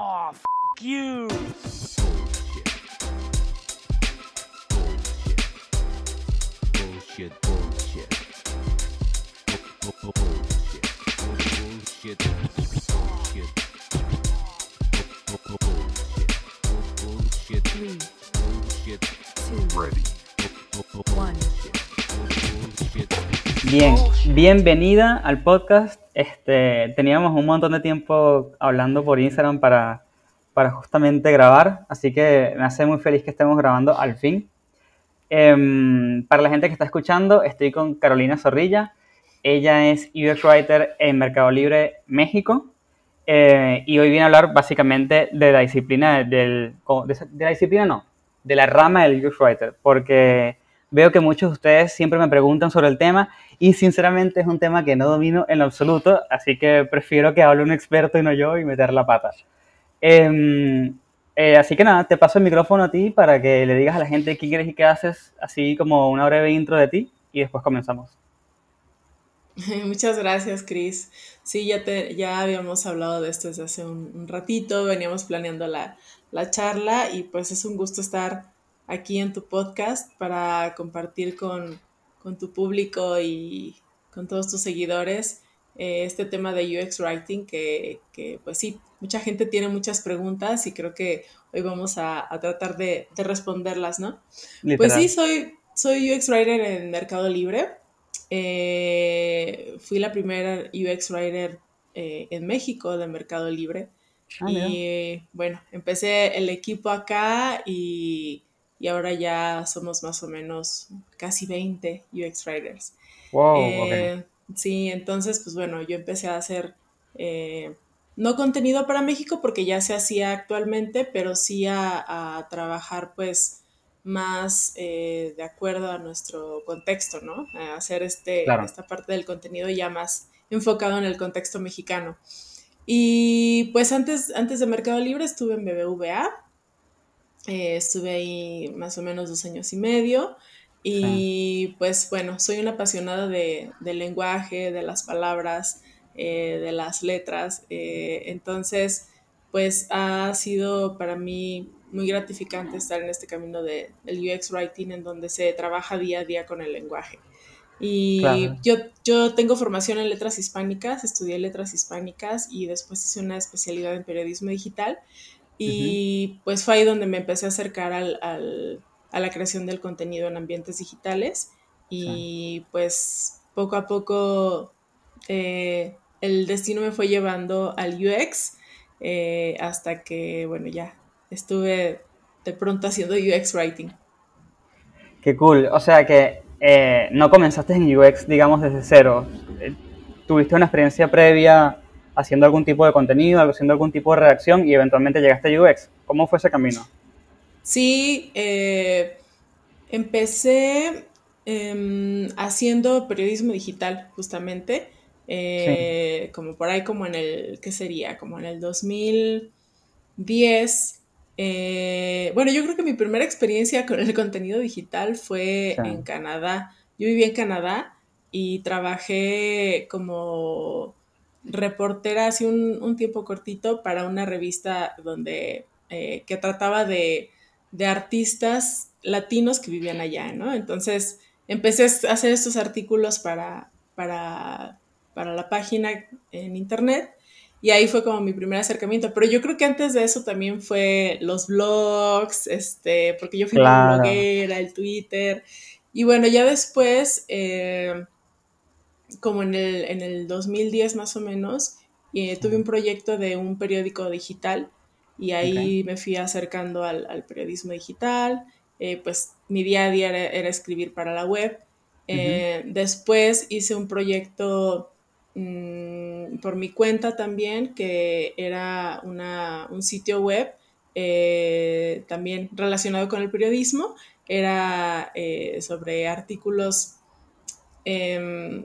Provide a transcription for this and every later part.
Oh, f you. Bullshit, bullshit. Bullshit. Bullshit. Bullshit. Bullshit. Three, Bullshit. two, Ready. one. Bullshit. Bien, bienvenida al podcast. Este, teníamos un montón de tiempo hablando por Instagram para, para justamente grabar, así que me hace muy feliz que estemos grabando al fin. Em, para la gente que está escuchando, estoy con Carolina Zorrilla. Ella es UX Writer en Mercado Libre México eh, y hoy viene a hablar básicamente de la disciplina del, de, de la disciplina no, de la rama del UX Writer, porque veo que muchos de ustedes siempre me preguntan sobre el tema y sinceramente es un tema que no domino en absoluto, así que prefiero que hable un experto y no yo y meter la pata. Em, eh, así que nada, te paso el micrófono a ti para que le digas a la gente qué quieres y qué haces, así como una breve intro de ti y después comenzamos. Muchas gracias, Chris. Sí, ya, te, ya habíamos hablado de esto desde hace un, un ratito, veníamos planeando la, la, charla y pues es un gusto estar aquí en tu podcast para compartir con, con tu público y con todos tus seguidores eh, este tema de UX Writing que, que, pues sí, mucha gente tiene muchas preguntas y creo que hoy vamos a, a tratar de, de, responderlas, ¿no? Literal. Pues sí, soy, soy UX Writer en Mercado Libre. Eh, fui la primera UX Writer eh, en México de Mercado Libre. Ah, y bueno, empecé el equipo acá y, y, ahora ya somos más o menos casi 20 UX Writers. Wow, eh, okay. Sí, entonces, pues bueno, yo empecé a hacer eh, no contenido para México porque ya se hacía actualmente, pero sí a, a trabajar pues más eh, de acuerdo a nuestro contexto, ¿no? A hacer este, claro. esta parte del contenido ya más enfocado en el contexto mexicano. Y pues antes, antes de Mercado Libre estuve en BBVA, eh, estuve ahí más o menos dos años y medio. Y sí. pues bueno, soy una apasionada de, del lenguaje, de las palabras, eh, de las letras. Eh, entonces, pues ha sido para mí muy gratificante estar en este camino de, del UX Writing en donde se trabaja día a día con el lenguaje. Y claro. yo, yo tengo formación en letras hispánicas, estudié letras hispánicas y después hice una especialidad en periodismo digital. Y uh -huh. pues fue ahí donde me empecé a acercar al, al, a la creación del contenido en ambientes digitales. Y pues poco a poco eh, el destino me fue llevando al UX eh, hasta que, bueno, ya estuve de pronto haciendo UX Writing. Qué cool. O sea que eh, no comenzaste en UX, digamos, desde cero. Tuviste una experiencia previa haciendo algún tipo de contenido, haciendo algún tipo de redacción y eventualmente llegaste a UX. ¿Cómo fue ese camino? Sí, eh, empecé eh, haciendo periodismo digital, justamente. Eh, sí. Como por ahí, como en el, ¿qué sería? Como en el 2010. Eh, bueno, yo creo que mi primera experiencia con el contenido digital fue sí. en Canadá. Yo viví en Canadá y trabajé como reportera hace un, un tiempo cortito para una revista donde eh, que trataba de, de, artistas latinos que vivían allá, ¿no? Entonces empecé a hacer estos artículos para, para, para la página en internet y ahí fue como mi primer acercamiento. Pero yo creo que antes de eso también fue los blogs, este, porque yo fui claro. una bloguera, el Twitter. Y bueno, ya después, eh, como en el, en el 2010 más o menos, eh, tuve un proyecto de un periódico digital y ahí okay. me fui acercando al, al periodismo digital. Eh, pues mi día a día era, era escribir para la web. Uh -huh. Después hice un proyecto mmm, por mi cuenta también, que era una, un sitio web eh, también relacionado con el periodismo. Era eh, sobre artículos eh,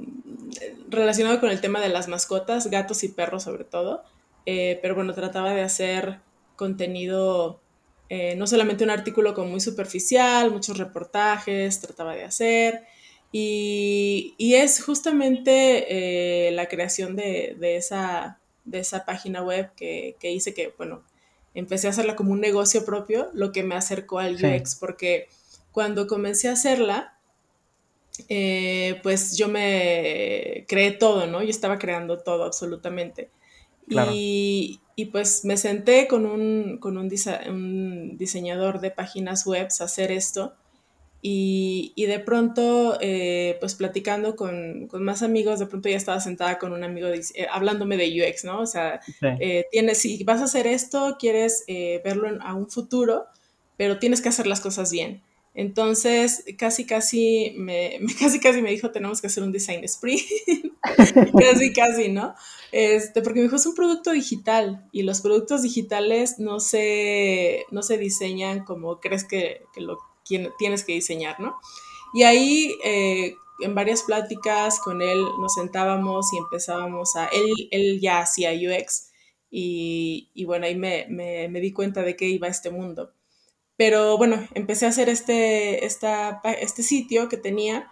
relacionado con el tema de las mascotas, gatos y perros sobre todo. Eh, pero bueno, trataba de hacer contenido, eh, no solamente un artículo como muy superficial, muchos reportajes, trataba de hacer. Y, y es justamente eh, la creación de, de, esa, de esa página web que, que hice que, bueno, empecé a hacerla como un negocio propio, lo que me acercó al UX, porque cuando comencé a hacerla, eh, pues yo me creé todo, ¿no? Yo estaba creando todo absolutamente. Y, pues me senté con un, con un, diseñador de páginas web a hacer esto. Y, de pronto, eh, pues platicando con, más amigos, de pronto ya estaba sentada con un amigo eh, hablándome de UX, ¿no? O sea, tienes, si vas a hacer esto, quieres verlo a un futuro, pero tienes que hacer las cosas bien. Entonces, casi, casi me, casi, casi me dijo, tenemos que hacer un design sprint. casi, casi, ¿no? Este, porque me dijo, es un producto digital y los productos digitales no se, no se diseñan como crees que, lo tienes que diseñar, ¿no? Y ahí, eh, en varias pláticas con él, nos sentábamos y empezábamos a, él, él ya hacía UX y, y bueno, ahí me, me, me di cuenta de que iba este mundo. Pero bueno, empecé a hacer este, este sitio que tenía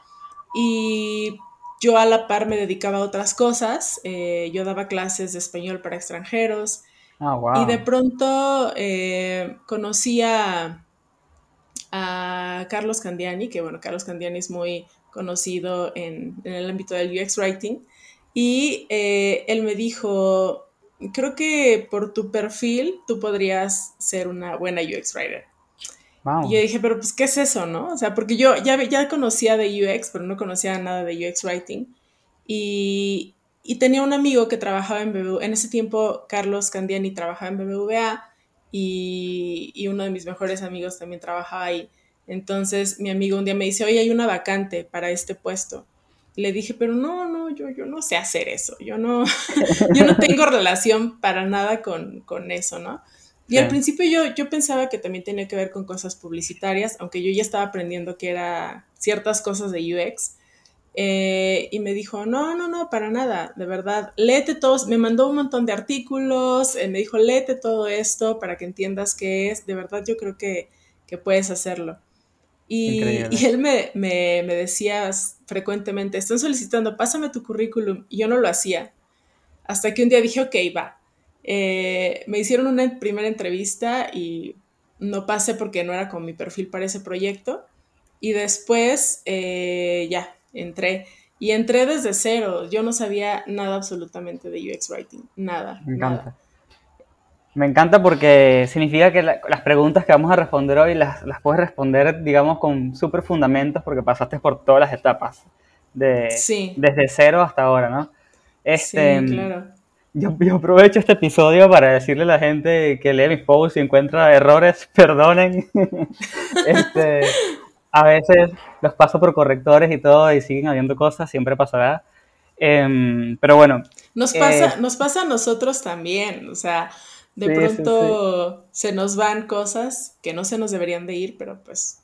y yo a la par me dedicaba a otras cosas. Eh, yo daba clases de español para extranjeros. Ah, wow. Y de pronto eh, conocí a, Carlos Candiani, que bueno, Carlos Candiani es muy conocido en, el ámbito del UX Writing. Y eh, él me dijo, creo que por tu perfil tú podrías ser una buena UX Writer. Y yo dije, pero pues, ¿qué es eso, no? O sea, porque yo ya, ya conocía de UX, pero no conocía nada de UX Writing. Y, y tenía un amigo que trabajaba en BBVA. En ese tiempo, Carlos Candiani trabajaba en BBVA y, y, uno de mis mejores amigos también trabajaba ahí. Entonces, mi amigo un día me dice, oye, hay una vacante para este puesto. Le dije, pero no, no, yo, yo no sé hacer eso. Yo no, yo no tengo relación para nada con, con eso, ¿no? Y al principio yo, yo pensaba que también tenía que ver con cosas publicitarias, aunque yo ya estaba aprendiendo que era ciertas cosas de UX. Eh, y me dijo, no, no, no, para nada, de verdad, léete todos, me mandó un montón de artículos, eh, me dijo, léete todo esto para que entiendas qué es, de verdad yo creo que, que puedes hacerlo. Y, y él me, me, me, decía frecuentemente, están solicitando, pásame tu currículum, y yo no lo hacía. Hasta que un día dije, ok, va, eh, me hicieron una primera entrevista y no pasé porque no era con mi perfil para ese proyecto. Y después eh, ya entré. Y entré desde cero. Yo no sabía nada absolutamente de UX Writing. Nada. Me encanta. Me encanta porque significa que las preguntas que vamos a responder hoy las, las puedes responder, digamos, con súper fundamentos porque pasaste por todas las etapas. De, Desde cero hasta ahora, ¿no? Este, sí, claro. Yo, aprovecho este episodio para decirle a la gente que lee mis posts y encuentra errores, perdonen. este, a veces los paso por correctores y todo y siguen habiendo cosas, siempre pasará. Em, pero bueno. Nos pasa, eh, nos pasa a nosotros también, o sea, de pronto se nos van cosas que no se nos deberían de ir, pero pues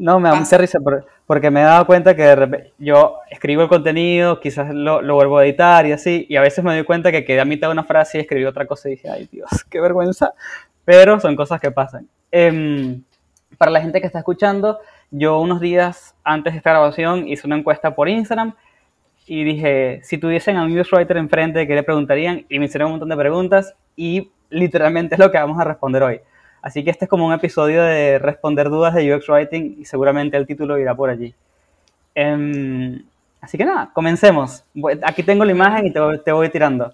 no, me da mucha risa porque me he dado cuenta que de repente yo escribo el contenido, quizás lo, vuelvo a editar y así, y a veces me doy cuenta que quedé a mitad de una frase y escribí otra cosa y dije, ay Dios, qué vergüenza, pero son cosas que pasan. Em, para la gente que está escuchando, yo unos días antes de esta grabación hice una encuesta por Instagram y dije, si tuviesen a un newswriter enfrente, ¿qué le preguntarían? Y me hicieron un montón de preguntas y literalmente es lo que vamos a responder hoy. Así que este es como un episodio de responder dudas de UX Writing y seguramente el título irá por allí. Em, así que nada, comencemos. Aquí tengo la imagen y te, voy tirando.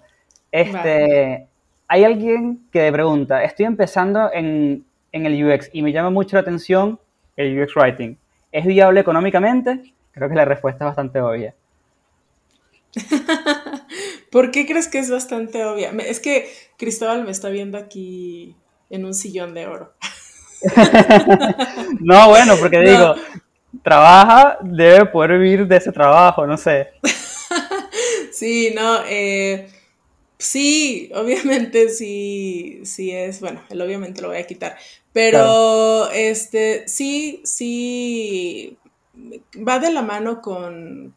Este, Hay alguien que pregunta, estoy empezando en, en el UX y me llama mucho la atención el UX Writing. ¿Es viable económicamente? Creo que la respuesta es bastante obvia. ¿Por qué crees que es bastante obvia? Es que Cristóbal me está viendo aquí en un sillón de oro. no, bueno, porque digo, trabaja, debe poder vivir de ese trabajo, no sé. sí, no, eh, sí, obviamente sí, sí es, bueno, el obviamente lo voy a quitar, pero este, sí, sí, va de la mano con,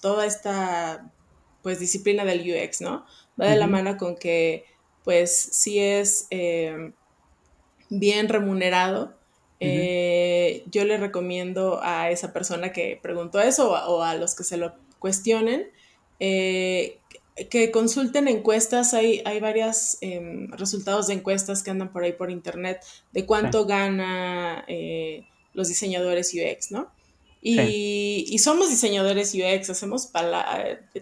toda esta, pues, disciplina del UX, ¿no? Va de la mano con que, pues, sí es... Eh, bien remunerado, eh, yo le recomiendo a esa persona que preguntó eso o a, los que se lo cuestionen, eh, que consulten encuestas, hay, hay varios em, resultados de encuestas que andan por ahí por internet de cuánto gana eh, los diseñadores UX, ¿no? Y, somos diseñadores UX, hacemos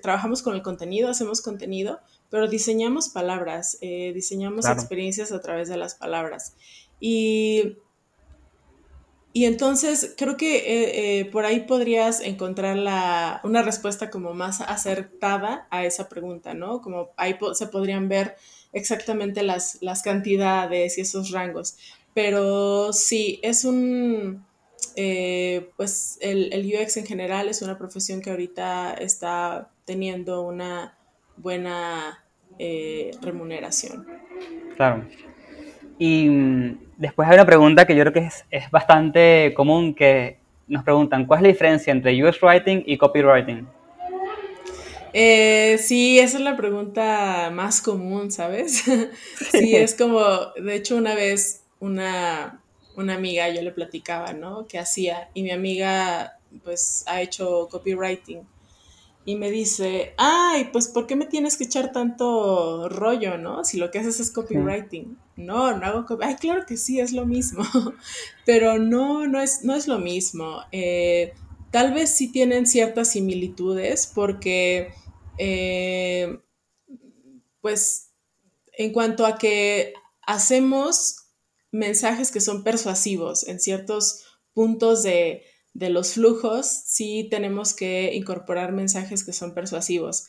trabajamos con el contenido, hacemos contenido, pero diseñamos palabras, diseñamos experiencias a través de las palabras. Y, y entonces creo que por ahí podrías encontrar la, una respuesta como más acertada a esa pregunta, ¿no? Como ahí se podrían ver exactamente las, las cantidades y esos rangos. Pero sí, es un eh, pues el, UX en general es una profesión que ahorita está teniendo una buena eh, remuneración. Claro. Y mm, después hay una pregunta que yo creo que es, es, bastante común que nos preguntan, ¿cuál es la diferencia entre UX Writing y Copywriting? Eh, sí, esa es la pregunta más común, ¿sabes? sí, es como, de hecho, una vez una, una amiga, yo le platicaba, ¿no? ¿Qué hacía? Y mi amiga, pues, ha hecho copywriting. Y me dice, ay, pues, ¿por qué me tienes que echar tanto rollo, no? Si lo que haces es copywriting. No, no hago copywriting. Ay, claro que sí, es lo mismo. Pero no, no es, no es lo mismo. Eh, tal vez sí tienen ciertas similitudes porque, eh, pues, en cuanto a que hacemos mensajes que son persuasivos en ciertos puntos de, los flujos, sí tenemos que incorporar mensajes que son persuasivos.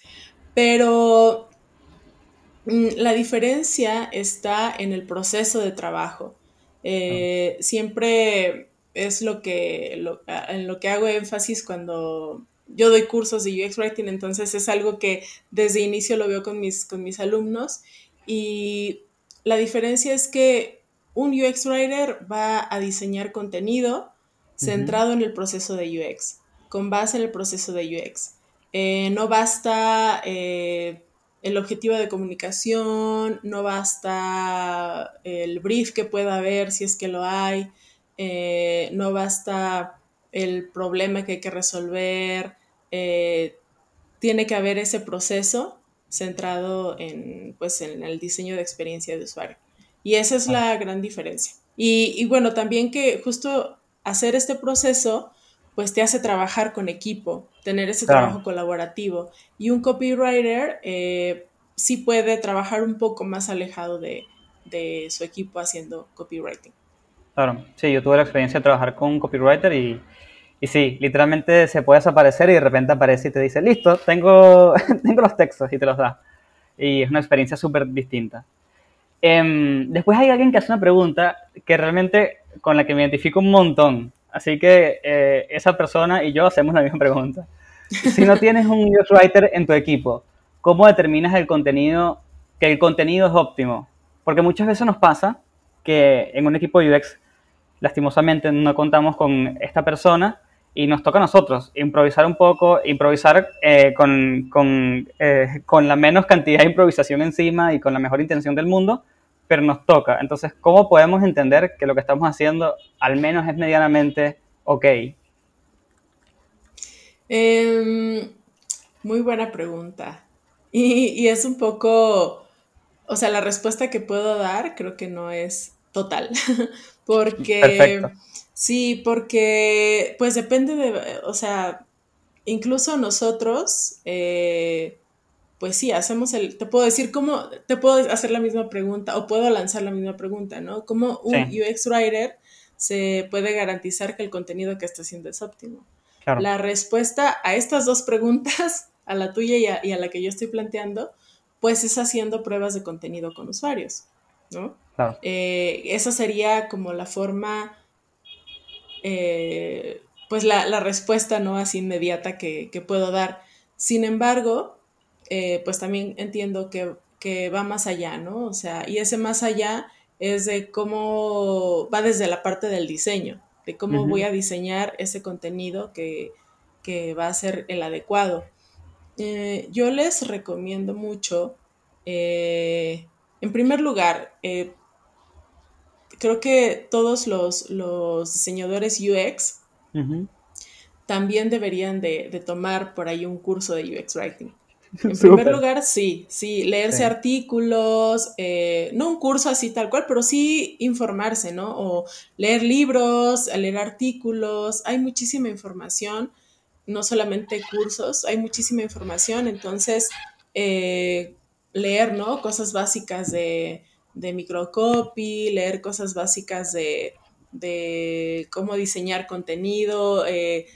Pero mm, la diferencia está en el proceso de trabajo. Eh, siempre es lo que en lo que hago énfasis cuando yo doy cursos de UX Writing, entonces es algo que desde inicio lo veo con mis, con mis alumnos y la diferencia es que un UX Writer va a diseñar contenido centrado en el proceso de UX, con base en el proceso de UX. Eh, no basta eh, el objetivo de comunicación, no basta el brief que pueda haber si es que lo hay, eh, no basta el problema que hay que resolver, tiene que haber ese proceso centrado en, pues, en el diseño de experiencia de usuario. Y esa es la gran diferencia. Y, bueno, también que justo hacer este proceso, pues te hace trabajar con equipo, tener ese trabajo colaborativo. Y un copywriter eh, sí puede trabajar un poco más alejado de, su equipo haciendo copywriting. Claro, sí, yo tuve la experiencia de trabajar con un copywriter y, y sí, literalmente se puede desaparecer y de repente aparece y te dice, listo, tengo, tengo los textos y te los da. Y es una experiencia súper distinta. Em, después hay alguien que hace una pregunta que realmente con la que me identifico un montón. Así que eh, esa persona y yo hacemos la misma pregunta. Si no tienes un UX writer en tu equipo, ¿cómo determinas el contenido, que el contenido es óptimo? Porque muchas veces nos pasa que en un equipo de UX, lastimosamente, no contamos con esta persona y nos toca a nosotros improvisar un poco, improvisar eh, con, con, eh, con, la menos cantidad de improvisación encima y con la mejor intención del mundo, pero nos toca. Entonces, ¿cómo podemos entender que lo que estamos haciendo al menos es medianamente ok? Em, muy buena pregunta. Y, y es un poco, o sea, la respuesta que puedo dar creo que no es total, porque... Perfecto Sí, porque pues depende de, o sea, incluso nosotros, eh, pues sí, hacemos el, te puedo decir cómo, te puedo hacer la misma pregunta o puedo lanzar la misma pregunta, ¿no? ¿Cómo un UX Writer se puede garantizar que el contenido que está haciendo es óptimo? La respuesta a estas dos preguntas, a la tuya y a, la que yo estoy planteando, pues es haciendo pruebas de contenido con usuarios, ¿no? Eh, esa sería como la forma eh, pues la, respuesta no así inmediata que, puedo dar. Sin embargo, eh, pues también entiendo que, va más allá, ¿no? O sea, y ese más allá es de cómo va desde la parte del diseño, de cómo voy a diseñar ese contenido que, va a ser el adecuado. Eh, yo les recomiendo mucho, en primer lugar, creo que todos los, diseñadores UX también deberían de, tomar por ahí un curso de UX Writing. En primer lugar, sí, sí, leerse artículos, eh, no un curso así tal cual, pero sí informarse, ¿no? O leer libros, leer artículos, hay muchísima información, no solamente cursos, hay muchísima información, entonces eh, leer, ¿no? Cosas básicas de, de microcopy, leer cosas básicas de, de cómo diseñar contenido, eh,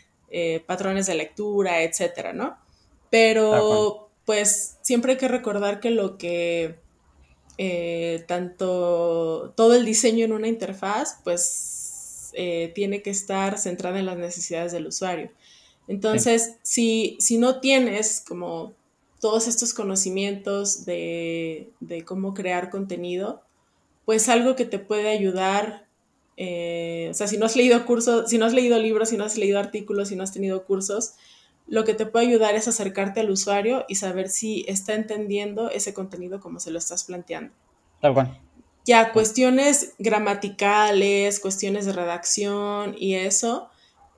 patrones de lectura, etcétera, ¿no? Pero pues siempre hay que recordar que lo que eh, tanto todo el diseño en una interfaz, pues eh, tiene que estar centrada en las necesidades del usuario. Entonces, si, si, no tienes como todos estos conocimientos de, cómo crear contenido, pues algo que te puede ayudar, eh, o sea, si no has leído cursos, si no has leído libros, si no has leído artículos, si no has tenido cursos, lo que te puede ayudar es acercarte al usuario y saber si está entendiendo ese contenido como se lo estás planteando. Tal cual. Ya, cuestiones gramaticales, cuestiones de redacción y eso,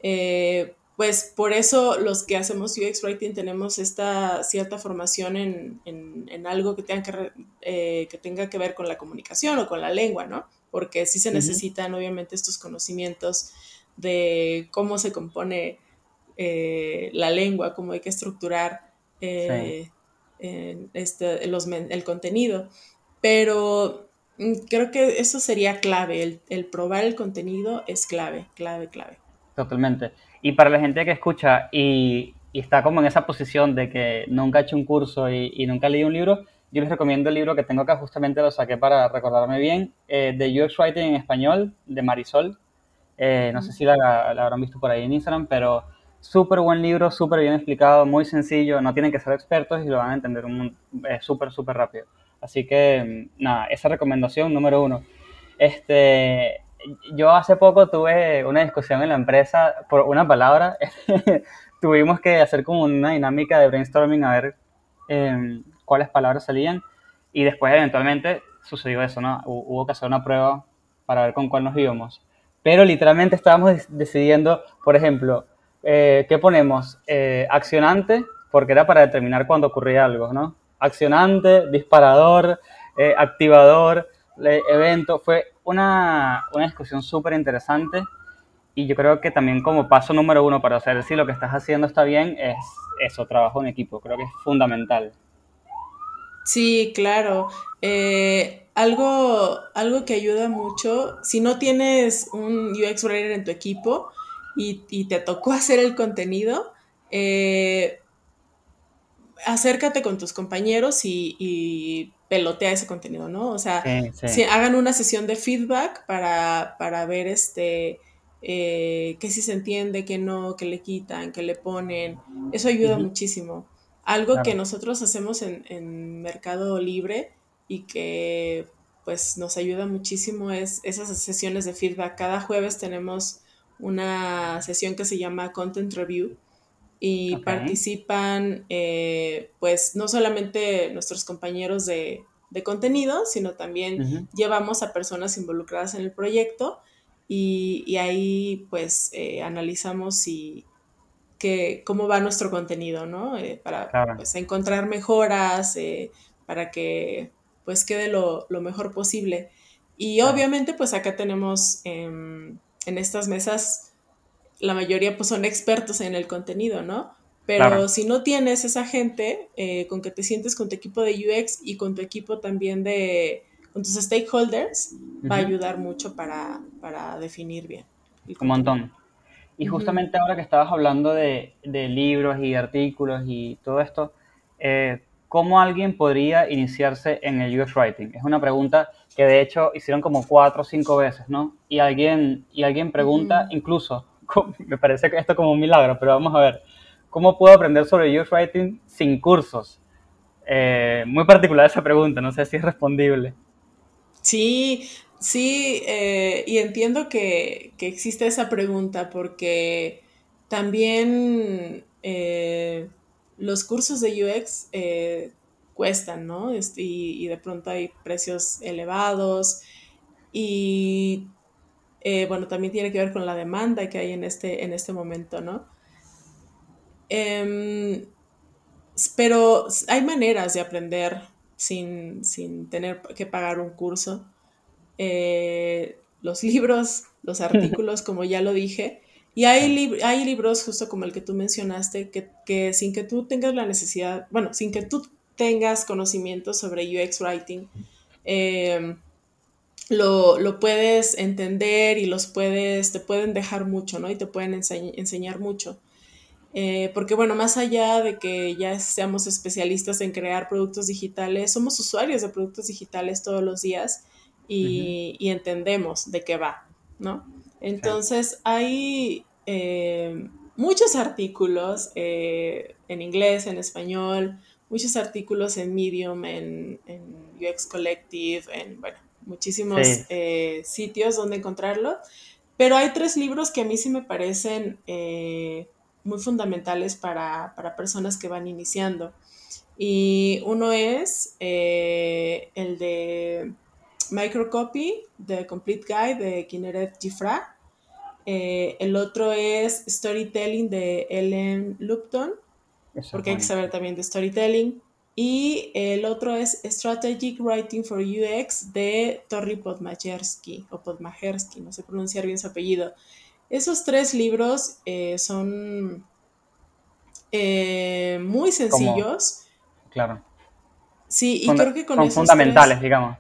eh, pues por eso los que hacemos UX Writing tenemos esta cierta formación en, algo que tenga que, eh, que, tenga que ver con la comunicación o con la lengua, ¿no? Porque sí se necesitan obviamente estos conocimientos de cómo se compone eh, la lengua, cómo hay que estructurar eh, este, el contenido. Pero mm, creo que eso sería clave, el, probar el contenido es clave, clave, clave. Totalmente. Y para la gente que escucha y, está como en esa posición de que nunca ha hecho un curso y, nunca ha leído un libro, yo les recomiendo el libro que tengo acá, justamente lo saqué para recordarme bien, eh, de UX Writing en español, de Marisol. no sé si la, la, habrán visto por ahí en Instagram, pero Súper buen libro, súper bien explicado, muy sencillo, no tienen que ser expertos y lo van a entender súper, súper rápido. Así que, mm, nada, esa recomendación número uno. Este, yo hace poco tuve una discusión en la empresa por una palabra. Tuvimos que hacer como una dinámica de brainstorming a ver em, cuáles palabras salían y después eventualmente sucedió eso, ¿no? Hubo que hacer una prueba para ver con cuál nos íbamos. Pero literalmente estábamos decidiendo, por ejemplo, eh, ¿qué ponemos? Eh, accionante, porque era para determinar cuando ocurría algo, ¿no? Accionante, disparador, eh, activador, evento. Fue una, una discusión súper interesante y yo creo que también como paso número uno para saber si lo que estás haciendo está bien es eso, trabajo en equipo. Creo que es fundamental. Sí, claro. algo, algo que ayuda mucho, si no tienes un UX Writer en tu equipo, y, te tocó hacer el contenido, eh, acércate con tus compañeros y, pelotea ese contenido, ¿no? O sea, Si hagan una sesión de feedback para, ver este, eh, qué sí se entiende, qué no, qué le quitan, qué le ponen. Eso ayuda muchísimo. Algo que nosotros hacemos en, en, Mercado Libre y que pues nos ayuda muchísimo es esas sesiones de feedback. Cada jueves tenemos una sesión que se llama Content Review y participan eh, pues no solamente nuestros compañeros de, contenido, sino también llevamos a personas involucradas en el proyecto y, ahí pues eh, analizamos si, que, cómo va nuestro contenido, ¿no? Eh, para pues, encontrar mejoras, para que pues quede lo, mejor posible. Y obviamente pues acá tenemos em, en estas mesas la mayoría pues son expertos en el contenido, ¿no? Pero si no tienes esa gente eh, con que te sientes con tu equipo de UX y con tu equipo también de, con tus stakeholders, va a ayudar mucho para, definir bien. Un montón. Y justamente ahora que estabas hablando de, libros y artículos y todo esto, eh, ¿cómo alguien podría iniciarse en el UX Writing? Es una pregunta que de hecho hicieron como cuatro o cinco veces, ¿no? Y alguien, y alguien pregunta, incluso, me parece que esto como un milagro, pero vamos a ver, ¿cómo puedo aprender sobre UX Writing sin cursos? Eh, muy particular esa pregunta, no sé si es respondible. Sí, sí, eh, y entiendo que, existe esa pregunta porque también eh, los cursos de UX cuestan, ¿no? Este, y, y, de pronto hay precios elevados y eh, bueno, también tiene que ver con la demanda que hay en este, en este momento, ¿no? Em, pero hay maneras de aprender sin, sin tener que pagar un curso. Eh, los libros, los artículos, como ya lo dije, y hay, hay libros, justo como el que tú mencionaste, que, que, sin que tú tengas la necesidad, bueno, sin que tú tengas conocimiento sobre UX Writing, eh, lo, lo, puedes entender y los puedes, te pueden dejar mucho, ¿no? Y te pueden enseñar mucho. Eh, porque bueno, más allá de que ya seamos especialistas en crear productos digitales, somos usuarios de productos digitales todos los días y, y entendemos de qué va, ¿no? Entonces hay eh, muchos artículos eh, en inglés, en español, muchos artículos en Medium, en, UX Collective, en, bueno, muchísimos eh, sitios donde encontrarlo. Pero hay tres libros que a mí sí me parecen muy fundamentales para, para, personas que van iniciando. Y uno es el de Microcopy, The Complete Guide de Kinneret Gifra. Eh, el otro es Storytelling de Ellen Lupton, porque hay que saber también de storytelling. Y el otro es Strategic Writing for UX de Torri Podmajersky, o Podmajersky, no sé pronunciar bien su apellido. Esos tres libros eh, son eh, muy sencillos. Claro. Sí, y creo que con Son fundamentales, digamos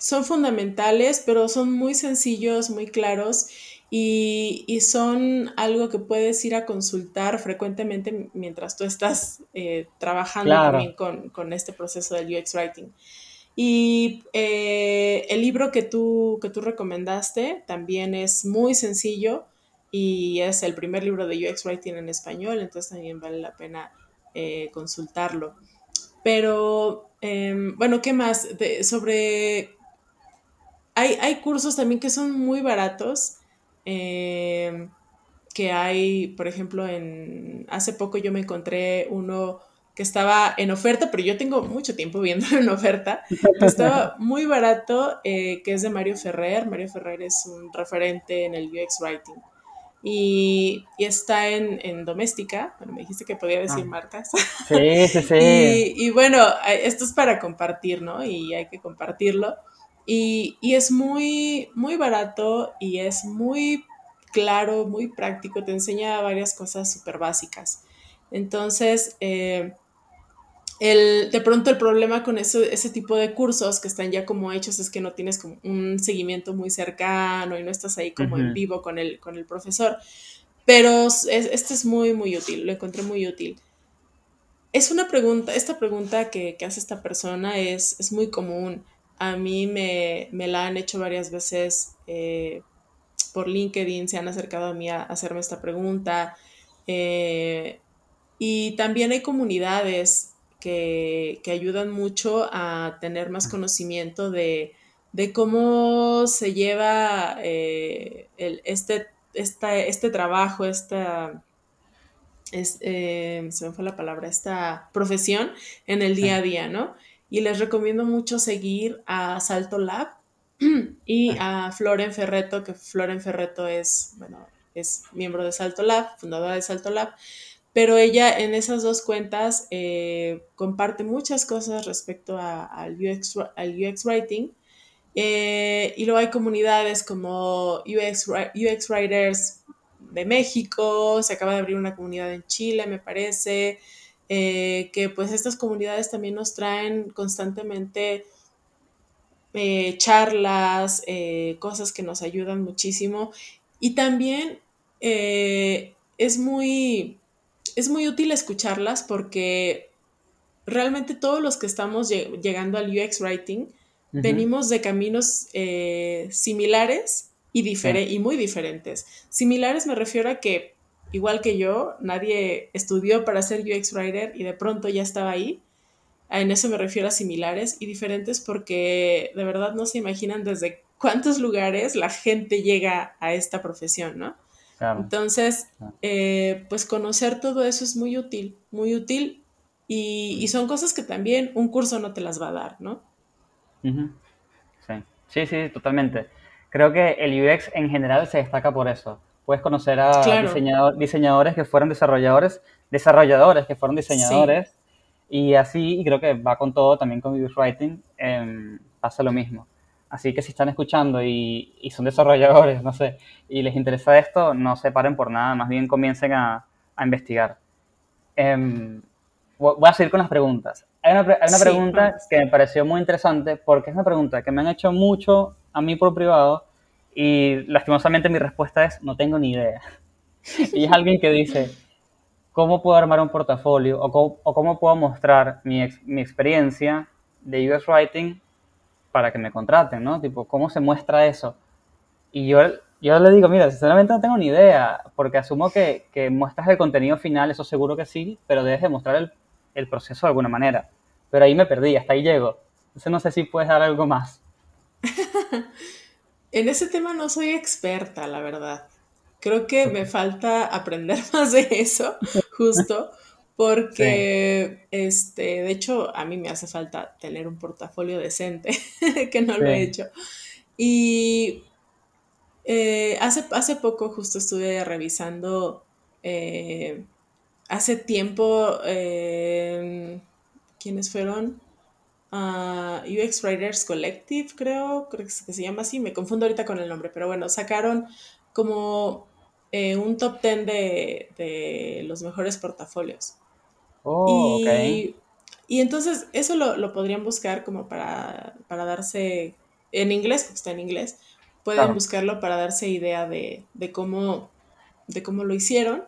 son fundamentales, pero son muy sencillos, muy claros y, son algo que puedes ir a consultar frecuentemente mientras tú estás eh, trabajando también con, este proceso del UX Writing. Y eh, el libro que tú, que tú recomendaste también es muy sencillo y es el primer libro de UX Writing en español, entonces también vale la pena eh, consultarlo. Pero, em, bueno, ¿qué más? sobre hay, cursos también que son muy baratos. Eh, que hay, por ejemplo, en hace poco yo me encontré uno que estaba en oferta, pero yo tengo mucho tiempo viendo en oferta, estaba muy barato, eh, que es de Mario Ferrer. Mario Ferrer es un referente en el UX Writing. Y, está en, doméstica, bueno, me dijiste que podía decir ah. marcas. Sí, sí, sí. y, y, bueno, esto es para compartir, ¿no? Y hay que compartirlo. Y, es muy, muy barato y es muy claro, muy práctico, te enseña varias cosas súper básicas. Entonces, eh, el, de pronto el problema con eso, ese tipo de cursos que están ya como hechos es que no tienes como un seguimiento muy cercano y no estás ahí como en vivo con el, con el profesor. Pero este es muy, muy útil, lo encontré muy útil. Es una pregunta, esta pregunta que, que hace esta persona es, es muy común. A mí me, la han hecho varias veces eh, por LinkedIn, se han acercado a mí a, hacerme esta pregunta. Eh, y también hay comunidades que, ayudan mucho a tener más conocimiento de, cómo se lleva eh, este, este trabajo, esta, se me fue la palabra, esta profesión en el día a día, ¿no? Y les recomiendo mucho seguir a Salto Lab y a Floren Ferreto, que Floren Ferreto es, bueno, es miembro de Salto Lab, fundadora de Salto Lab, pero ella en esas dos cuentas eh, comparte muchas cosas respecto al, UX, al UX Writing. Eh, y luego hay comunidades como UX, UX Writers de México, se acaba de abrir una comunidad en Chile, me parece. Eh, que pues estas comunidades también nos traen constantemente eh, charlas, eh, cosas que nos ayudan muchísimo. Y también es, muy, es muy útil escucharlas porque realmente todos los que estamos llegando al UX Writing venimos de caminos similares y, y muy diferentes. Similares me refiero a que igual que yo, nadie estudió para ser UX Writer y de pronto ya estaba ahí. En eso me refiero a similares y diferentes porque de verdad no se imaginan desde cuántos lugares la gente llega a esta profesión, ¿no? Entonces, eh, pues conocer todo eso es muy útil, muy útil y, son cosas que también un curso no te las va a dar, ¿no? sí. sí, sí, totalmente. Creo que el UX en general se destaca por eso puedes conocer a diseñadores que fueron desarrolladores, desarrolladores que fueron diseñadores, Y así, y creo que va con todo, también con UX Writing, em, pasa lo mismo. Así que si están escuchando y, y, son desarrolladores, no sé, y les interesa esto, no se paren por nada, más bien comiencen a, a investigar. Eh, voy a seguir con las preguntas. Hay una, hay una pregunta que me pareció muy interesante porque es una pregunta que me han hecho mucho a mí por privado y lastimosamente mi respuesta es no tengo ni idea. y es alguien que dice, ¿cómo puedo armar un portafolio o cómo, o cómo puedo mostrar mi, mi, experiencia de UX Writing para que me contraten, ¿no? Tipo, ¿cómo se muestra eso? Y yo, yo le digo, mira, sinceramente no tengo ni idea, porque asumo que, que muestras el contenido final, eso seguro que sí, pero debes demostrar el, el proceso de alguna manera. Pero ahí me perdí, hasta ahí llego. Entonces no sé si puedes dar algo más. en ese tema no soy experta, la verdad. Creo que me falta aprender más de eso, justo, porque, este, de hecho, a mí me hace falta tener un portafolio decente, que no lo he hecho. Y eh, hace, hace poco justo estuve revisando, eh, hace tiempo, eh, ¿quiénes fueron? Uh, UX Writers Collective, creo, creo que se llama así, me confundo ahorita con el nombre, pero bueno, sacaron como eh, un top 10 de, de, los mejores portafolios. Oh, y, okay. y entonces eso lo, lo podrían buscar como para, para, darse, en inglés, porque está en inglés, pueden Claro. buscarlo para darse idea de, de cómo, de cómo lo hicieron.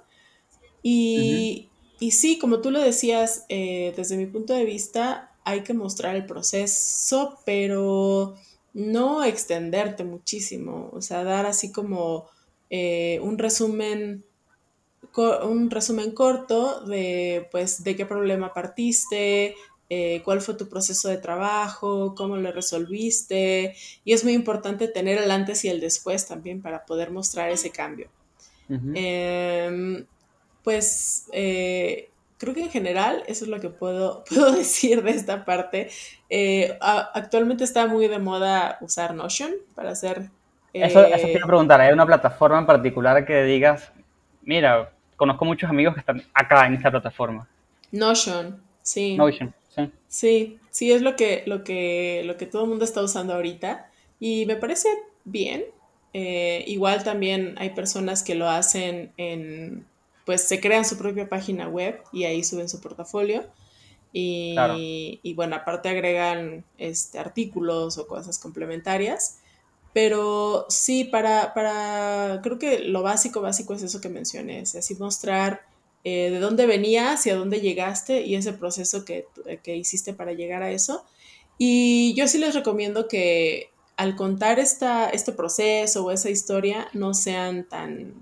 Y, y sí, como tú lo decías, eh, desde mi punto de vista, hay que mostrar el proceso, pero no extenderte muchísimo, o sea, dar así como eh, un resumen un resumen corto de pues de qué problema partiste, eh, cuál fue tu proceso de trabajo, cómo lo resolviste, y es muy importante tener el antes y el después también para poder mostrar ese cambio. Em, pues eh, creo que en general eso es lo que puedo, puedo decir de esta parte. Eh, a- actualmente está muy de moda usar Notion para hacer... Eso, a eh, preguntar, ¿hay una plataforma en particular que digas, mira, conozco muchos amigos que están acá en esta plataforma? Notion, sí. Notion, sí. Sí, sí es lo que, lo que, lo que todo el mundo está usando ahorita y me parece bien. Eh, igual también hay personas que lo hacen en, pues se crean su propia página web y ahí suben su portafolio Claro. y, y bueno, aparte agregan este, artículos o cosas complementarias. Pero sí, para, para, creo que lo básico, básico es eso que mencioné, es así mostrar eh, de dónde venías y a dónde llegaste y ese proceso que, que hiciste para llegar a eso. Y yo sí les recomiendo que al contar esta, este proceso o esa historia no sean tan,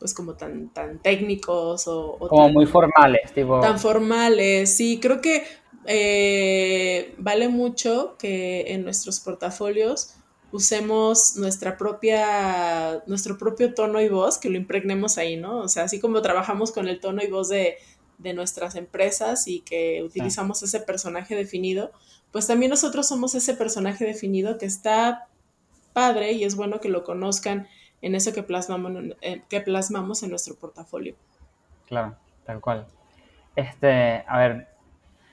pues como tan, tan técnicos o, o Como muy tan, formales, tipo, tan formales. Sí, creo que eh, vale mucho que en nuestros portafolios usemos nuestra propia, nuestro propio tono y voz, que lo impregnemos ahí, ¿no? O sea, así como trabajamos con el tono y voz de, de nuestras empresas y que utilizamos ese personaje definido, pues también nosotros somos ese personaje definido que está padre y es bueno que lo conozcan en eso que plasmamos, eh, que plasmamos en nuestro portafolio. claro, tal cual. Este, a ver,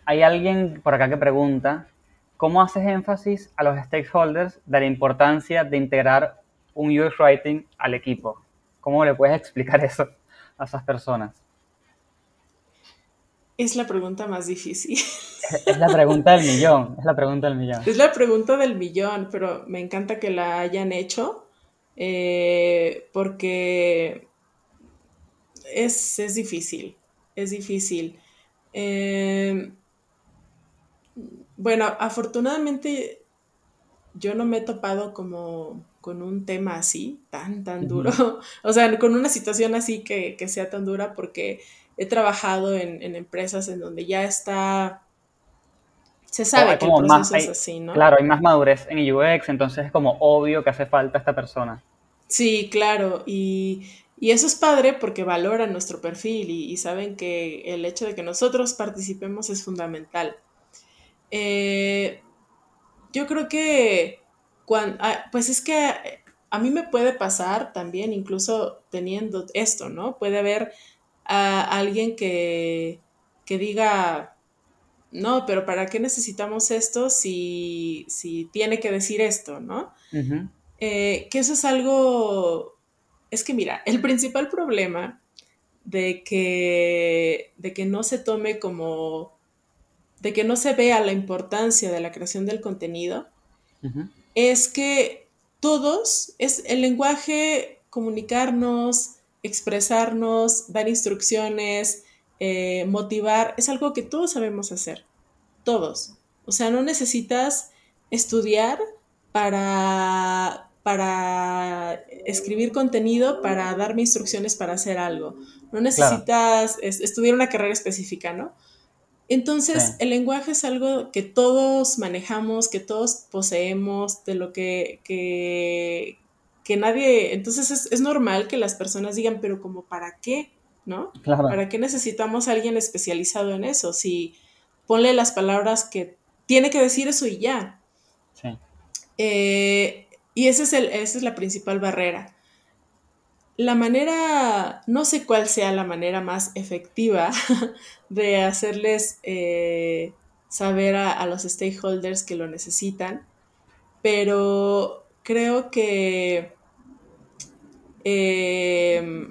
hay alguien por acá que pregunta, ¿cómo haces énfasis a los stakeholders de la importancia de integrar un UX Writing al equipo? ¿Cómo le puedes explicar eso a esas personas? Es la pregunta más difícil. Es la pregunta del millón, es la pregunta del millón. Es la pregunta del millón, pero me encanta que la hayan hecho eh, porque es, es difícil, es difícil. Eh, bueno, afortunadamente yo no me he topado como con un tema así, tan, tan duro. O sea, con una situación así que, que sea tan dura porque he trabajado en, en empresas en donde ya está, se hay sabe que el como más, proceso es hay, así, ¿no? claro, hay más madurez en UX, entonces es como obvio que hace falta esta persona. Sí, claro, y, y eso es padre porque valoran nuestro perfil y, y saben que el hecho de que nosotros participemos es fundamental. Eh, yo creo que cuando, pues es que a mí me puede pasar también, incluso teniendo esto, ¿no? Puede haber a alguien que, que diga, no, pero ¿para qué necesitamos esto si, si tiene que decir esto, no? Eh, que eso es algo, es que mira, el principal problema de que, de que no se tome como, de que no se vea la importancia de la creación del contenido, es que todos, es el lenguaje, comunicarnos, expresarnos, dar instrucciones, eh, motivar, es algo que todos sabemos hacer, todos. O sea, no necesitas estudiar para, para escribir contenido, para darme instrucciones para hacer algo. No necesitas estudiar una carrera específica, ¿no? Entonces, el lenguaje es algo que todos manejamos, que todos poseemos, de lo que, que, que nadie, entonces es, es, normal que las personas digan, pero como para qué, ¿no? ¿Para qué necesitamos a alguien especializado en eso? Si ponle las palabras que tiene que decir eso y ya. Sí. Eh, y ese es el, esa es la principal barrera. La manera, no sé cuál sea la manera más efectiva de hacerles eh, saber a, los stakeholders que lo necesitan, pero creo que eh,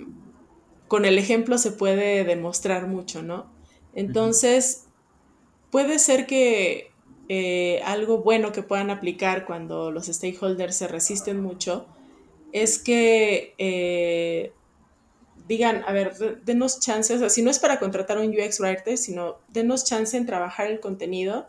con el ejemplo se puede demostrar mucho, ¿no? Entonces, puede ser que eh, algo bueno que puedan aplicar cuando los stakeholders se resisten mucho es que eh, digan, a ver, denos chances, o sea, si no es para contratar un UX writer, sino denos chance en trabajar el contenido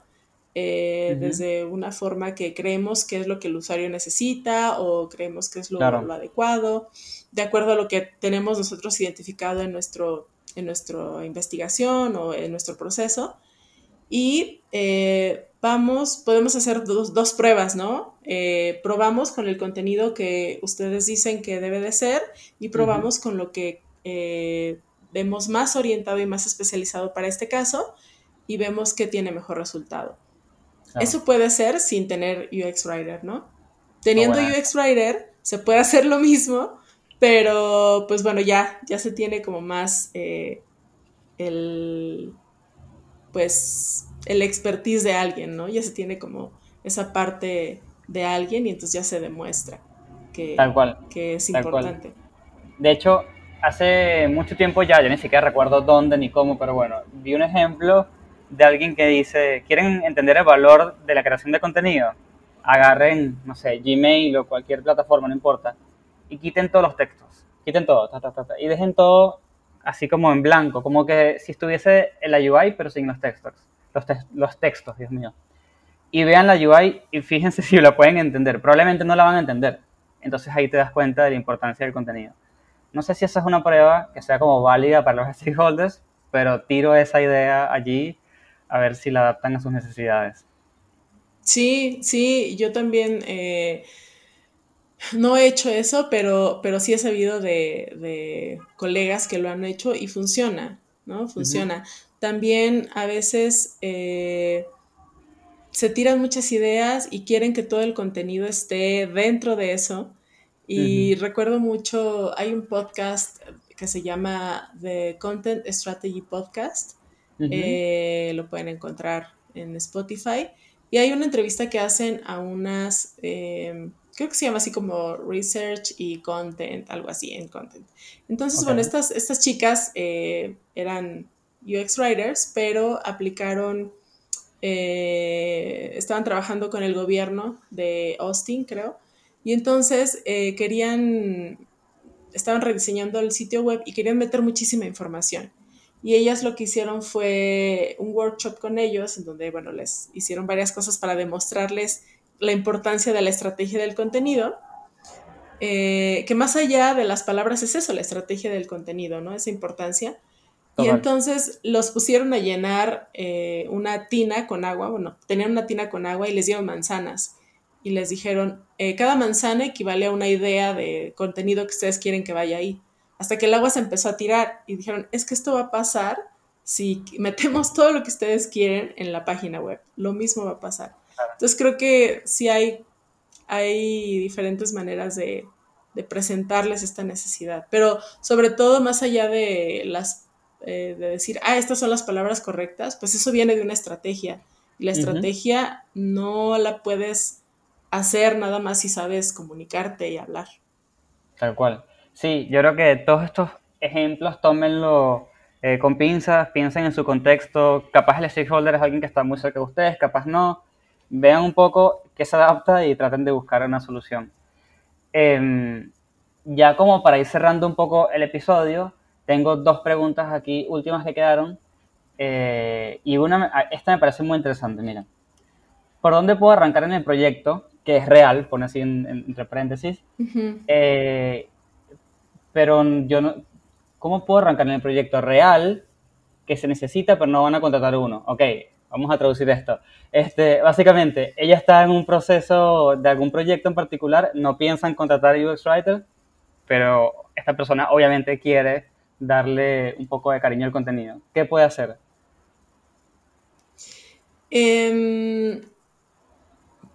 eh, desde una forma que creemos que es lo que el usuario necesita o creemos que es lo, lo adecuado de acuerdo a lo que tenemos nosotros identificado en, nuestro, en nuestra investigación o en nuestro proceso. Y eh, vamos, podemos hacer dos, pruebas, ¿no? Eh, probamos con el contenido que ustedes dicen que debe de ser y probamos con lo que eh, vemos más orientado y más especializado para este caso y vemos que tiene mejor resultado. Eso puede ser sin tener UX Writer, ¿no? Teniendo UX Writer, se puede hacer lo mismo, pero, pues bueno, ya, ya se tiene como más el, pues, el expertise de alguien, ¿no? Ya se tiene como esa parte de alguien y entonces ya se demuestra que, Tal cual. que es importante. De hecho, hace mucho tiempo ya, yo ni siquiera recuerdo dónde ni cómo, pero bueno, vi un ejemplo de alguien que dice, ¿quieren entender el valor de la creación de contenido? Agarren, no sé, Gmail o cualquier plataforma, no importa y quiten todos los textos, quiten todo, y dejen todo así como en blanco, como que si estuviese en la UI pero sin los textos, los, los textos, Dios mío. Y vean la UI y fíjense si la pueden entender, probablemente no la van a entender, entonces ahí te das cuenta de la importancia del contenido. No sé si esa es una prueba que sea como válida para los stakeholders, pero tiro esa idea allí a ver si la adaptan a sus necesidades. Sí, sí, yo también eh, no he hecho eso, pero, pero sí he sabido de, colegas que lo han hecho y funciona, ¿no? Funciona. También a veces eh, se tiran muchas ideas y quieren que todo el contenido esté dentro de eso. Y recuerdo mucho, hay un podcast que se llama The Content Strategy Podcast. Eh, lo pueden encontrar en Spotify. Y hay una entrevista que hacen a unas... Eh, creo que se llama así como research y content, algo así en content. Entonces, bueno, estas, estas chicas eh, eran UX writers, pero aplicaron, eh, estaban trabajando con el gobierno de Austin, creo, y entonces eh, querían, estaban rediseñando el sitio web y querían meter muchísima información. Y ellas lo que hicieron fue un workshop con ellos, en donde, bueno, les hicieron varias cosas para demostrarles la importancia de la estrategia del contenido, eh, que más allá de las palabras es eso, la estrategia del contenido, ¿no? Esa importancia. Y entonces los pusieron a llenar eh, una tina con agua, bueno, tenían una tina con agua y les dieron manzanas. Y les dijeron, eh, cada manzana equivale a una idea de contenido que ustedes quieren que vaya ahí. Hasta que el agua se empezó a tirar y dijeron, es que esto va a pasar si metemos todo lo que ustedes quieren en la página web. Lo mismo va a pasar. Entonces creo que sí hay, hay diferentes maneras de, presentarles esta necesidad, pero sobre todo más allá de las eh, de decir, ah, estas son las palabras correctas, pues eso viene de una estrategia. Y la estrategia no la puedes hacer nada más si sabes comunicarte y hablar. Tal cual. Sí, yo creo que todos estos ejemplos tómenlo eh, con pinzas, piensen en su contexto, capaz el stakeholder es alguien que está muy cerca de ustedes, capaz no, vean un poco qué se adapta y traten de buscar una solución. Em, ya como para ir cerrando un poco el episodio, tengo dos preguntas aquí últimas que quedaron. Eh, y una, esta me parece muy interesante, mira. ¿Por dónde puedo arrancar en el proyecto? Que es real, pone así entre paréntesis. Eh, pero yo no, ¿cómo puedo arrancar en el proyecto real que se necesita pero no van a contratar uno? Ok, vamos a traducir esto. Este, básicamente, ella está en un proceso de algún proyecto en particular, no piensa en contratar UX Writer, pero esta persona obviamente quiere darle un poco de cariño al contenido. ¿Qué puede hacer? Em,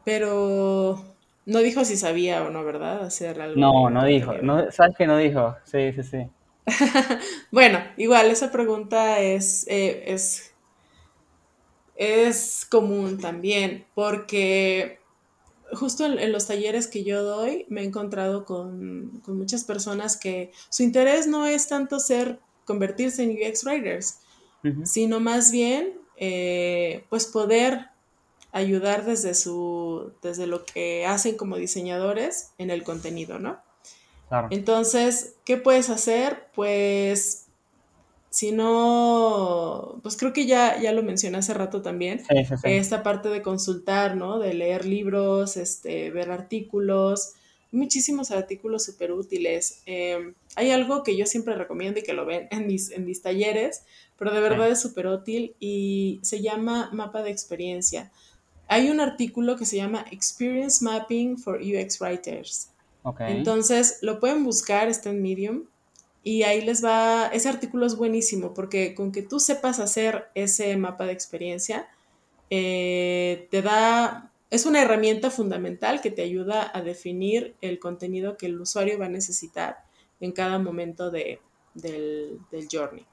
pero no dijo si sabía o no, ¿verdad? Hacer algo. No, no dijo. No, ¿Sabes que no dijo? Sí, sí, sí. bueno, igual esa pregunta es, eh, es, es común también, porque justo en, los talleres que yo doy me he encontrado con, muchas personas que su interés no es tanto ser, convertirse en UX writers, sino más bien, eh, pues poder ayudar desde su, desde lo que hacen como diseñadores en el contenido, ¿no? Entonces, ¿qué puedes hacer? Pues si no, pues creo que ya, ya lo mencioné hace rato también, esta parte de consultar, ¿no? De leer libros, este, ver artículos, muchísimos artículos súper útiles. Em, hay algo que yo siempre recomiendo y que lo ven en mis, en mis talleres, pero de verdad es súper útil y se llama mapa de experiencia. Hay un artículo que se llama Experience Mapping for UX Writers. Entonces, lo pueden buscar, está en Medium y ahí les va, ese artículo es buenísimo porque con que tú sepas hacer ese mapa de experiencia, eh, te da, es una herramienta fundamental que te ayuda a definir el contenido que el usuario va a necesitar en cada momento de, del, journey.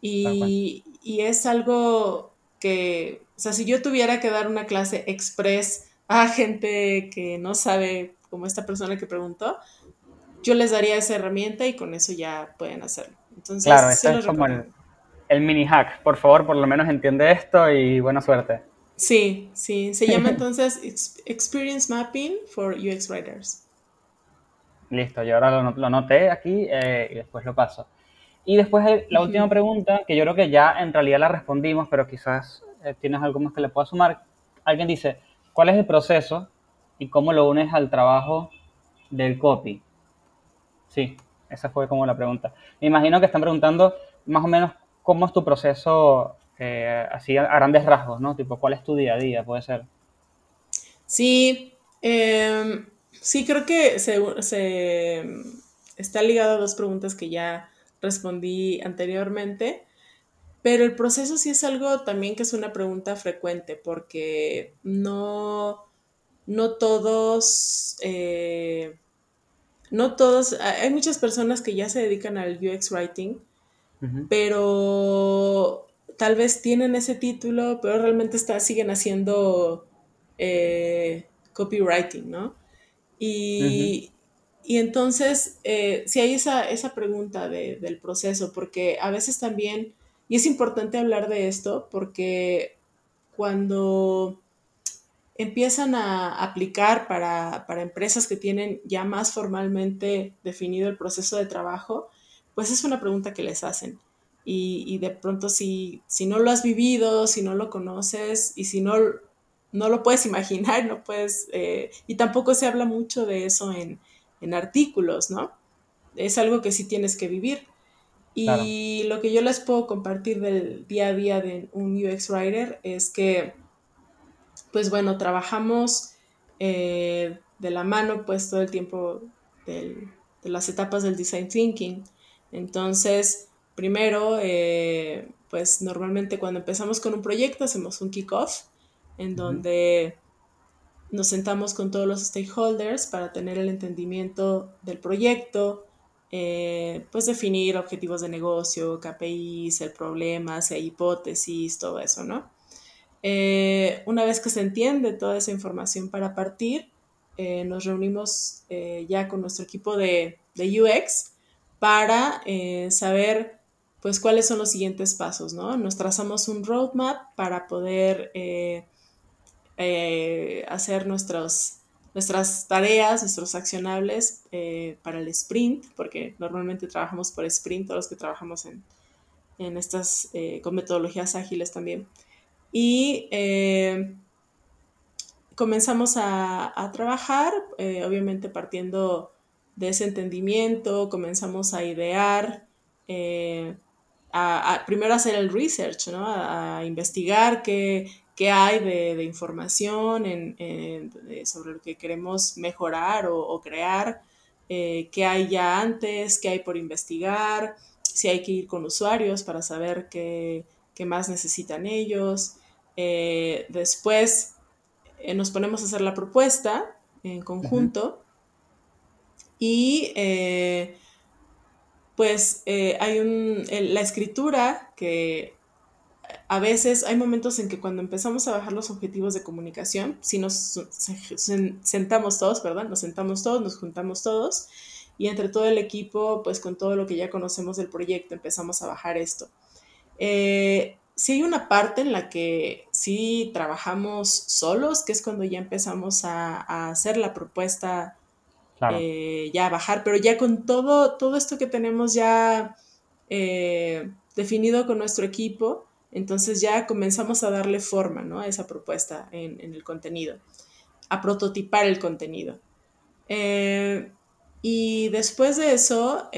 Y, y, es algo que, o sea, si yo tuviera que dar una clase express a gente que no sabe, como esta persona que preguntó, yo les daría esa herramienta y con eso ya pueden hacerlo. Entonces, claro, este es como el, mini hack. Por favor, por lo menos entiende esto y buena suerte. Sí, sí. Se llama entonces Experience Mapping for UX Writers. Listo, yo ahora lo, lo noté aquí eh, y después lo paso. Y después la última pregunta, que yo creo que ya en realidad la respondimos, pero quizás eh, tienes algo más que le pueda sumar. Alguien dice, ¿cuál es el proceso y cómo lo unes al trabajo del copy? Sí, esa fue como la pregunta. Me imagino que están preguntando más o menos cómo es tu proceso eh, así a grandes rasgos, ¿no? Tipo, ¿cuál es tu día a día? Puede ser. Sí, em, sí, creo que se, está ligado a dos preguntas que ya respondí anteriormente, pero el proceso sí es algo también que es una pregunta frecuente porque no, no todos... Eh, no todos, hay muchas personas que ya se dedican al UX Writing, pero tal vez tienen ese título, pero realmente está, siguen haciendo eh, copywriting, ¿no? Y, entonces, eh, si hay esa, esa pregunta del proceso, porque a veces también, y es importante hablar de esto, porque cuando empiezan a aplicar para, empresas que tienen ya más formalmente definido el proceso de trabajo, pues es una pregunta que les hacen. Y, de pronto si, si no lo has vivido, si no lo conoces y si no, no lo puedes imaginar, no puedes, eh, y tampoco se habla mucho de eso en, artículos, ¿no? Es algo que sí tienes que vivir. Y lo que yo les puedo compartir del día a día de un UX Writer es que pues bueno, trabajamos eh, de la mano pues todo el tiempo de las etapas del design thinking. Entonces, primero, eh, pues normalmente cuando empezamos con un proyecto hacemos un kickoff en donde nos sentamos con todos los stakeholders para tener el entendimiento del proyecto, eh, pues definir objetivos de negocio, KPIs, el problema, si hay hipótesis, todo eso, ¿no? Eh, una vez que se entiende toda esa información para partir, eh, nos reunimos ya con nuestro equipo de, de UX para saber pues cuáles son los siguientes pasos, ¿no? Nos trazamos un roadmap para poder hacer nuestros nuestras tareas, nuestros accionables eh, para el sprint, porque normalmente trabajamos por sprint, todos los que trabajamos en, estas, eh, con metodologías ágiles también. Y eh, comenzamos a, trabajar, obviamente partiendo de ese entendimiento, comenzamos a idear, a, primero hacer el research, ¿no? a investigar qué, qué hay de, información sobre lo que queremos mejorar o, crear, eh, qué hay ya antes, qué hay por investigar, si hay que ir con usuarios para saber qué, más necesitan ellos. Eh, después eh, nos ponemos a hacer la propuesta en conjunto y pues hay un, la escritura que a veces hay momentos en que cuando empezamos a bajar los objetivos de comunicación, si nos sentamos todos, ¿verdad? Nos sentamos todos, nos juntamos todos y entre todo el equipo, pues con todo lo que ya conocemos del proyecto, empezamos a bajar esto. Eh, sí hay una parte en la que sí trabajamos solos, que es cuando ya empezamos a, hacer la propuesta, eh, ya a bajar, pero ya con todo, todo esto que tenemos ya eh, definido con nuestro equipo, entonces ya comenzamos a darle forma ¿no? a esa propuesta en, el contenido, a prototipar el contenido. Eh, y después de eso,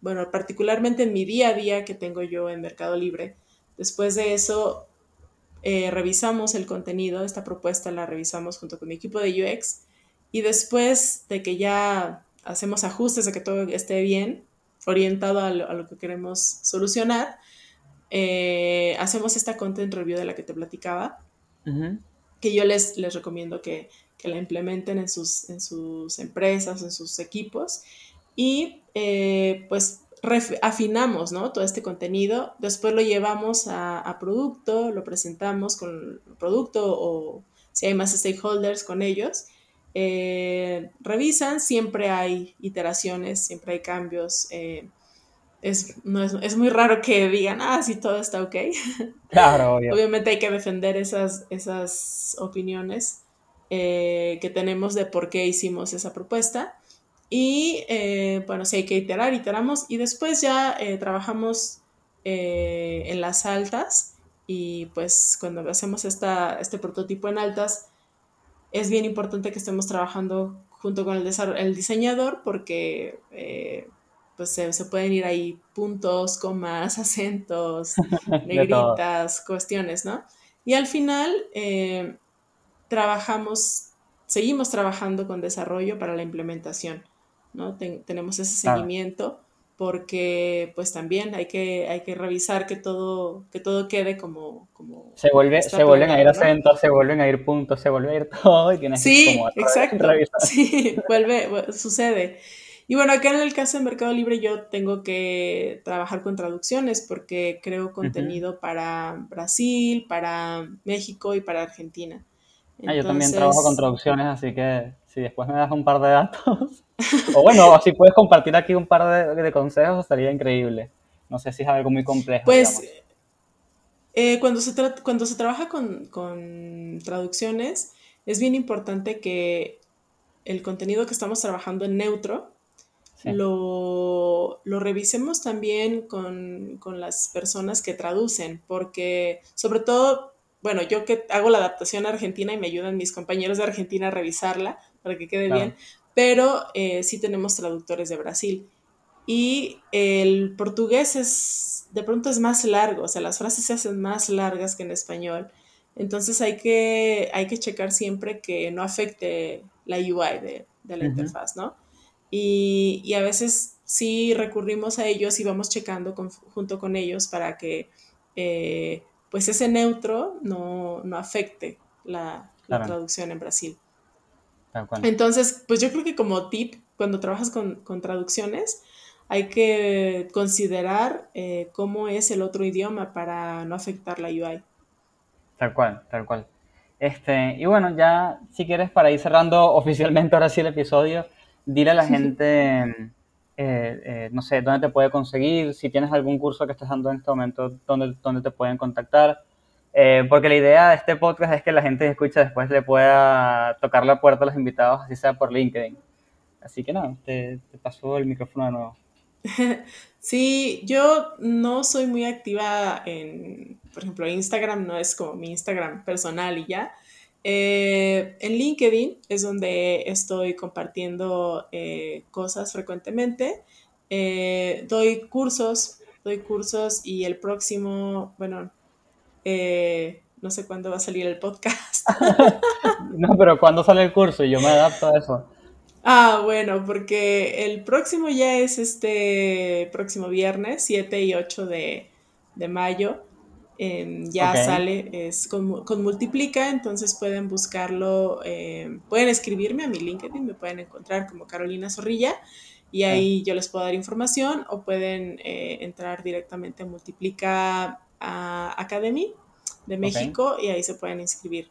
bueno, particularmente en mi día a día que tengo yo en Mercado Libre, después de eso eh, revisamos el contenido, esta propuesta la revisamos junto con mi equipo de UX y después de que ya hacemos ajustes, de que todo esté bien, orientado a lo que queremos solucionar, eh, hacemos esta content review de la que te platicaba, que yo les, les recomiendo que, la implementen en sus, en sus empresas, en sus equipos, y eh, pues afinamos ¿no? todo este contenido, después lo llevamos a, producto, lo presentamos con producto o si hay más stakeholders con ellos, eh, revisan, siempre hay iteraciones, siempre hay cambios es, no es, muy raro que digan, ah, sí, todo está ok. Claro, Obviamente hay que defender esas, esas opiniones eh, que tenemos de por qué hicimos esa propuesta. Y eh, bueno, si hay que iterar, iteramos y después ya eh, trabajamos en las altas y pues cuando hacemos esta, este prototipo en altas es bien importante que estemos trabajando junto con el, el diseñador porque pues se, pueden ir ahí puntos, comas, acentos, negritas, cuestiones, ¿no? Y al final eh, trabajamos, seguimos trabajando con desarrollo para la implementación, ¿no? tenemos ese seguimiento porque pues también hay que, hay que revisar que todo, que todo quede como... como se, vuelve, se vuelven a ir acentos, se vuelven a ir puntos, se vuelve a ir todo y tienes sí, como exacto. Sí, vuelve, sucede. Y bueno, acá en el caso de Mercado Libre yo tengo que trabajar con traducciones porque creo contenido para Brasil, para México y para Argentina. Ah, yo también trabajo con traducciones, así que si después me das un par de datos, o bueno, si puedes compartir aquí un par de, consejos, estaría increíble. No sé si es algo muy complejo. Pues eh, cuando, se cuando se trabaja con, con traducciones, es bien importante que el contenido que estamos trabajando en neutro lo, revisemos también con, las personas que traducen, porque sobre todo, bueno, yo que hago la adaptación a Argentina y me ayudan mis compañeros de Argentina a revisarla para que quede bien, pero eh, sí tenemos traductores de Brasil. Y el portugués es, de pronto es más largo, o sea, las frases se hacen más largas que en español. Entonces hay que, hay que checar siempre que no afecte la UI de, la interfaz, ¿no? Y, a veces sí recurrimos a ellos y vamos checando junto con ellos para que eh, pues ese neutro no, afecte la, traducción en Brasil. Entonces, pues yo creo que como tip cuando trabajas con, con traducciones, hay que considerar eh, cómo es el otro idioma para no afectar la UI. Tal cual, tal cual. Este, y bueno, ya si quieres para ir cerrando oficialmente ahora sí el episodio, dile a la gente, eh, eh, no sé, dónde te puede conseguir, si tienes algún curso que estés dando en este momento, dónde, dónde te pueden contactar. Porque la idea de este podcast es que la gente que escucha después le pueda tocar la puerta a los invitados, así sea por LinkedIn. Así que no, te, te paso el micrófono de nuevo. Sí, yo no soy muy activa en, por ejemplo, Instagram no es como mi Instagram personal y ya. Eh, en LinkedIn es donde estoy compartiendo eh, cosas frecuentemente. Eh, doy cursos, doy cursos y el próximo, bueno, no sé cuándo va a salir el podcast. no, pero ¿cuándo sale el curso? Y yo me adapto a eso. Ah, bueno, porque el próximo ya es este próximo viernes, 7 y 8 de, mayo. Em, ya sale, es con, Multiplica, entonces pueden buscarlo, em, pueden escribirme a mi LinkedIn, me pueden encontrar como Carolina Zorrilla y ahí yo les puedo dar información o pueden eh, entrar directamente a Multiplica Academy de México y ahí se pueden inscribir.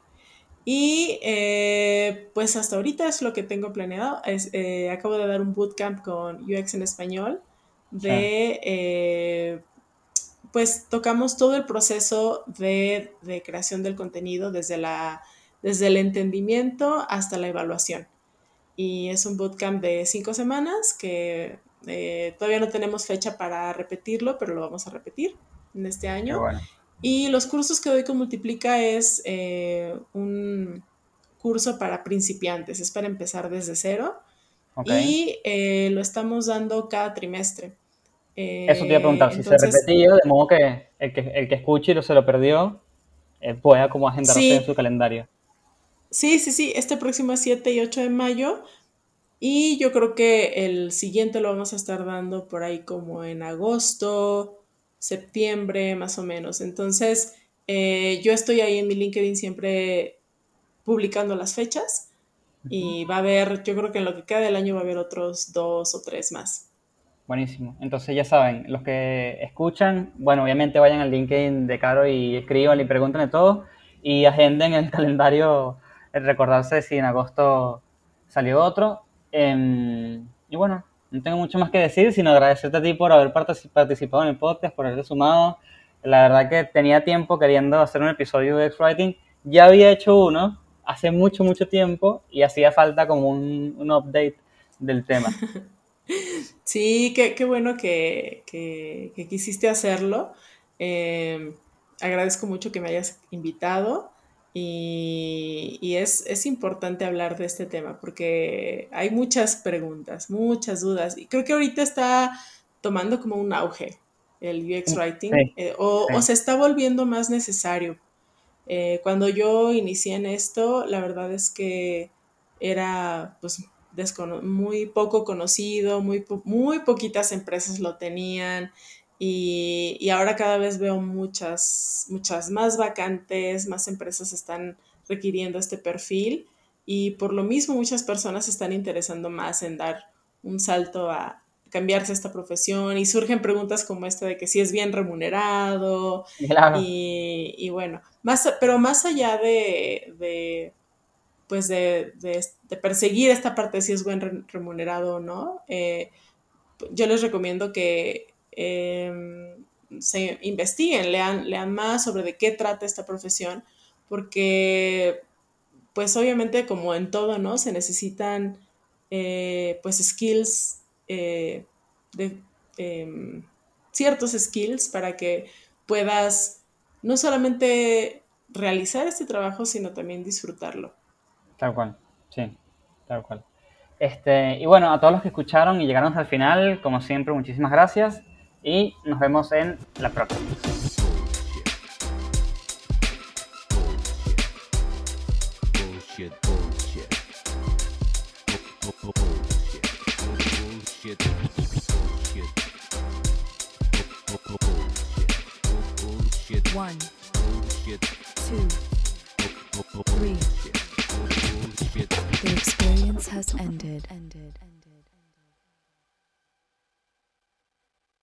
Y eh, pues hasta ahorita es lo que tengo planeado. Es, eh, acabo de dar un bootcamp con UX en español de, eh, pues tocamos todo el proceso de, creación del contenido desde, la, desde el entendimiento hasta la evaluación. Y es un bootcamp de cinco semanas que todavía no tenemos fecha para repetirlo, pero lo vamos a repetir en este año. Y los cursos que doy con Multiplica es eh, un curso para principiantes, es para empezar desde cero. Y eh, lo estamos dando cada trimestre. Eso te iba a preguntar, si se repetía, de modo que el que, el que escuche y lo se lo perdió, eh, pueda como agendarse en su calendario. Sí, sí, sí, este próximo 7 y 8 de mayo. Y yo creo que el siguiente lo vamos a estar dando por ahí como en agosto, septiembre más o menos. Entonces, eh, yo estoy ahí en mi LinkedIn siempre publicando las fechas y va a haber, yo creo que en lo que queda del año va a haber otros dos o tres más. Buenísimo. Entonces ya saben, los que escuchan, bueno, obviamente vayan al LinkedIn de Caro y escriban y pregunten de todo y agenden el calendario, el recordarse si en agosto salió otro. Em, y bueno, no tengo mucho más que decir, sino agradecerte a ti por haber participado en el podcast, por haberte sumado. La verdad que tenía tiempo queriendo hacer un episodio de X-Writing. Ya había hecho uno hace mucho, mucho tiempo y hacía falta como un, un update del tema. Sí, qué, qué bueno que, que, quisiste hacerlo. Eh, agradezco mucho que me hayas invitado. Y, es, importante hablar de este tema porque hay muchas preguntas, muchas dudas. Y creo que ahorita está tomando como un auge el UX Writing eh, o, se está volviendo más necesario. Eh, cuando yo inicié en esto, la verdad es que era pues muy poco conocido, muy, muy poquitas empresas lo tenían. Y, ahora cada vez veo muchas, muchas más vacantes, más empresas están requiriendo este perfil y por lo mismo muchas personas se están interesando más en dar un salto a cambiarse esta profesión y surgen preguntas como esta de que si es bien remunerado y, bueno, más, pero más allá de, pues de, perseguir esta parte de si es buen remunerado o no, eh, yo les recomiendo que Em, se investiguen, lean, lean más sobre de qué trata esta profesión, porque pues obviamente como en todo, ¿no? Se necesitan eh, pues skills, eh, de, em, ciertos skills para que puedas no solamente realizar este trabajo, sino también disfrutarlo. Tal cual, sí, tal cual. Este, y bueno, a todos los que escucharon y llegaron hasta el final, como siempre, muchísimas gracias y nos vemos en la próxima. One, two, three. The experience has ended.